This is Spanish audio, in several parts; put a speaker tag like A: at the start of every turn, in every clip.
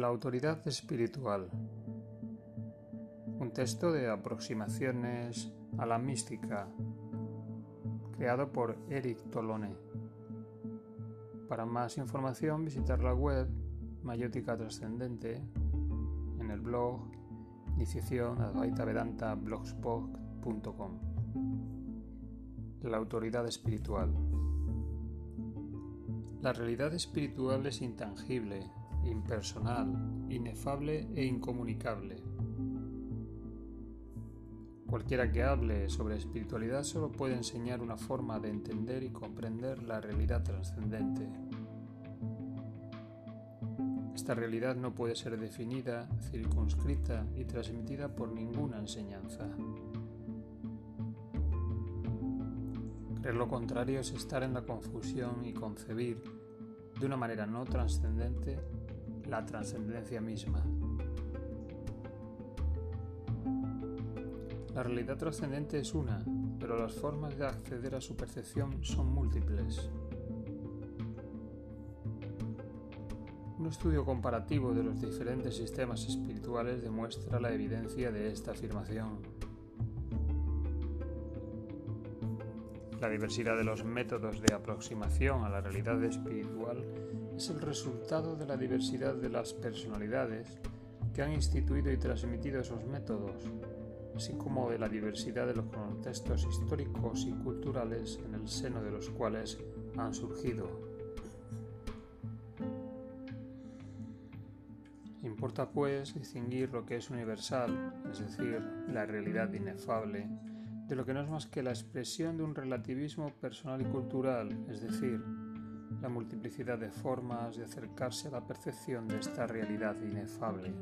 A: La autoridad espiritual. Un texto de aproximaciones a la mística, creado por Eric Tolone. Para más información visitar la web Mayótica Trascendente en el blog iniciación Vedanta blogspot.com. La autoridad espiritual. La realidad espiritual es intangible, impersonal, inefable e incomunicable. Cualquiera que hable sobre espiritualidad solo puede enseñar una forma de entender y comprender la realidad trascendente. Esta realidad no puede ser definida, circunscrita y transmitida por ninguna enseñanza. Creer lo contrario es estar en la confusión y concebir de una manera no trascendente la trascendencia misma. La realidad trascendente es una, pero las formas de acceder a su percepción son múltiples. Un estudio comparativo de los diferentes sistemas espirituales demuestra la evidencia de esta afirmación. La diversidad de los métodos de aproximación a la realidad espiritual es el resultado de la diversidad de las personalidades que han instituido y transmitido esos métodos, así como de la diversidad de los contextos históricos y culturales en el seno de los cuales han surgido. Importa pues distinguir lo que es universal, es decir, la realidad inefable, de lo que no es más que la expresión de un relativismo personal y cultural, es decir, la multiplicidad de formas de acercarse a la percepción de esta realidad inefable.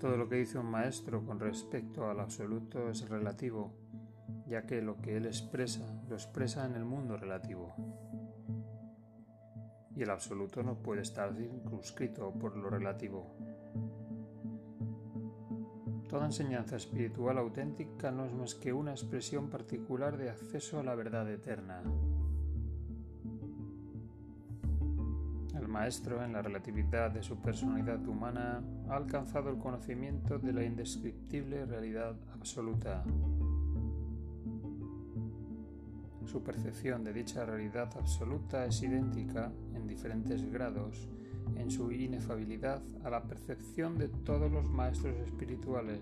A: Todo lo que dice un maestro con respecto al absoluto es relativo, ya que lo que él expresa lo expresa en el mundo relativo. Y el absoluto no puede estar circunscrito por lo relativo. Toda enseñanza espiritual auténtica no es más que una expresión particular de acceso a la verdad eterna. El maestro, en la relatividad de su personalidad humana, ha alcanzado el conocimiento de la indescriptible realidad absoluta. Su percepción de dicha realidad absoluta es idéntica, en diferentes grados, en su inefabilidad a la percepción de todos los maestros espirituales,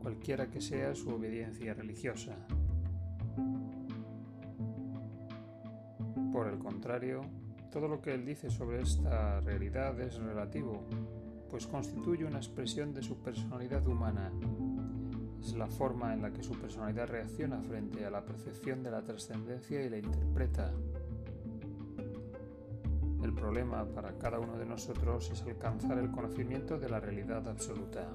A: cualquiera que sea su obediencia religiosa. Por el contrario, todo lo que él dice sobre esta realidad es relativo, pues constituye una expresión de su personalidad humana. Es la forma en la que su personalidad reacciona frente a la percepción de la trascendencia y la interpreta. El problema para cada uno de nosotros es alcanzar el conocimiento de la realidad absoluta.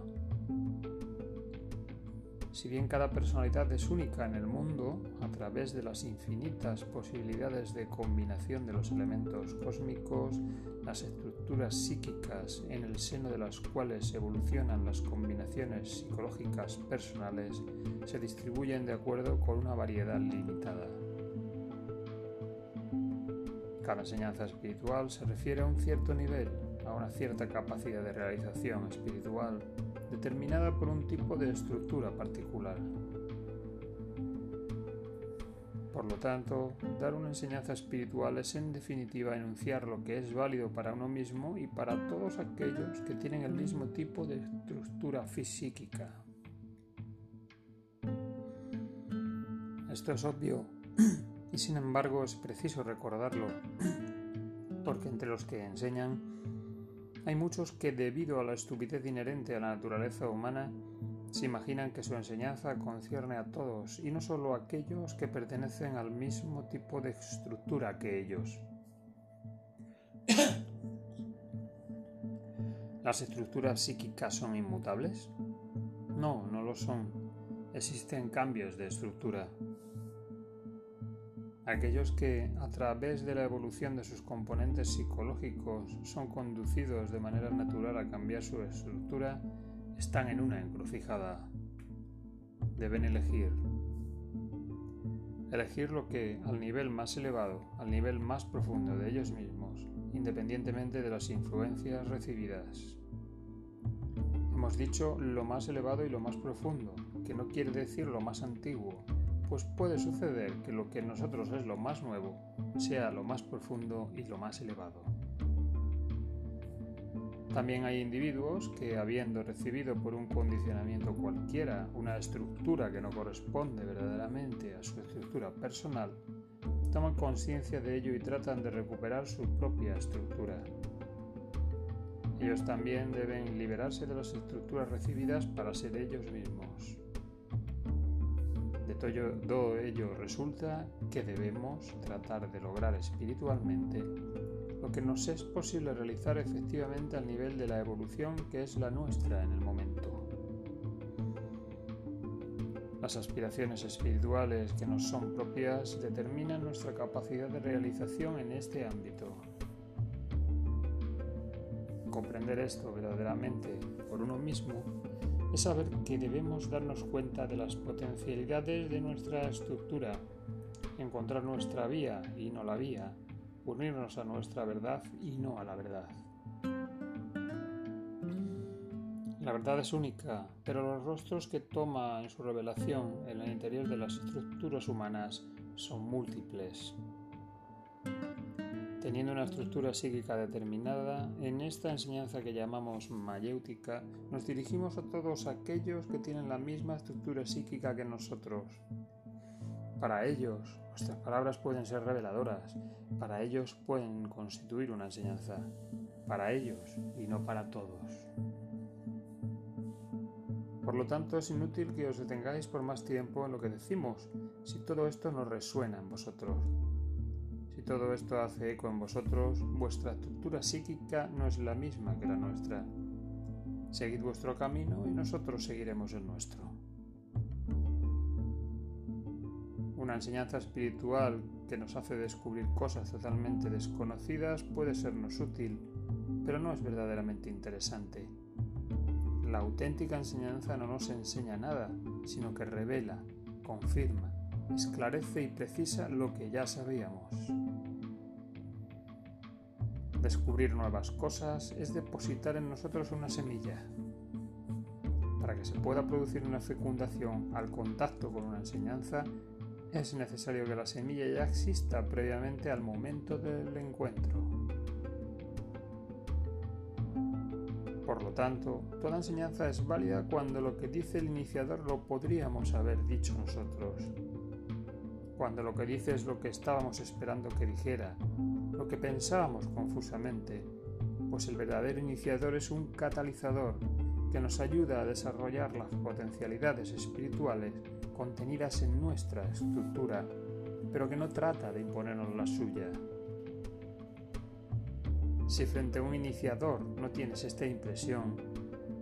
A: Si bien cada personalidad es única en el mundo, a través de las infinitas posibilidades de combinación de los elementos cósmicos, las estructuras psíquicas en el seno de las cuales evolucionan las combinaciones psicológicas personales, se distribuyen de acuerdo con una variedad limitada. Cada enseñanza espiritual se refiere a un cierto nivel, a una cierta capacidad de realización espiritual, determinada por un tipo de estructura particular. Por lo tanto, dar una enseñanza espiritual es en definitiva enunciar lo que es válido para uno mismo y para todos aquellos que tienen el mismo tipo de estructura física. Esto es obvio y sin embargo es preciso recordarlo, porque entre los que enseñan hay muchos que debido a la estupidez inherente a la naturaleza humana se imaginan que su enseñanza concierne a todos y no solo a aquellos que pertenecen al mismo tipo de estructura que ellos. ¿Las estructuras psíquicas son inmutables? No, no lo son. Existen cambios de estructura aquellos que, a través de la evolución de sus componentes psicológicos, son conducidos de manera natural a cambiar su estructura, están en una encrucijada. Deben elegir. elegir lo que al nivel más elevado, al nivel más profundo de ellos mismos, independientemente de las influencias recibidas. Hemos dicho lo más elevado y lo más profundo, que no quiere decir lo más antiguo, pues puede suceder que lo que en nosotros es lo más nuevo sea lo más profundo y lo más elevado. También hay individuos que, habiendo recibido por un condicionamiento cualquiera una estructura que no corresponde verdaderamente a su estructura personal, toman conciencia de ello y tratan de recuperar su propia estructura. Ellos también deben liberarse de las estructuras recibidas para ser ellos mismos. Todo ello resulta que debemos tratar de lograr espiritualmente lo que nos es posible realizar efectivamente al nivel de la evolución que es la nuestra en el momento. Las aspiraciones espirituales que nos son propias determinan nuestra capacidad de realización en este ámbito. Comprender esto verdaderamente por uno mismo es saber que debemos darnos cuenta de las potencialidades de nuestra estructura, encontrar nuestra vía y no la vía, unirnos a nuestra verdad y no a la verdad. La verdad es única, pero los rostros que toma en su revelación en el interior de las estructuras humanas son múltiples. Teniendo una estructura psíquica determinada, en esta enseñanza que llamamos mayéutica, nos dirigimos a todos aquellos que tienen la misma estructura psíquica que nosotros. Para ellos, nuestras palabras pueden ser reveladoras, para ellos pueden constituir una enseñanza, para ellos y no para todos. Por lo tanto, es inútil que os detengáis por más tiempo en lo que decimos, si todo esto no resuena en vosotros. Todo esto hace eco en vosotros, vuestra estructura psíquica no es la misma que la nuestra. Seguid vuestro camino y nosotros seguiremos el nuestro. Una enseñanza espiritual que nos hace descubrir cosas totalmente desconocidas puede sernos útil, pero no es verdaderamente interesante. La auténtica enseñanza no nos enseña nada, sino que revela, confirma, esclarece y precisa lo que ya sabíamos. Descubrir nuevas cosas es depositar en nosotros una semilla. Para que se pueda producir una fecundación al contacto con una enseñanza, es necesario que la semilla ya exista previamente al momento del encuentro. Por lo tanto, toda enseñanza es válida cuando lo que dice el iniciador lo podríamos haber dicho nosotros. Cuando lo que dice es lo que estábamos esperando que dijera, lo que pensábamos confusamente, pues el verdadero iniciador es un catalizador que nos ayuda a desarrollar las potencialidades espirituales contenidas en nuestra estructura, pero que no trata de imponernos la suya. Si frente a un iniciador no tienes esta impresión,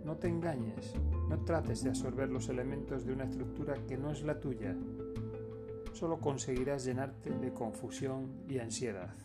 A: no te engañes, no trates de absorber los elementos de una estructura que no es la tuya. Solo conseguirás llenarte de confusión y ansiedad.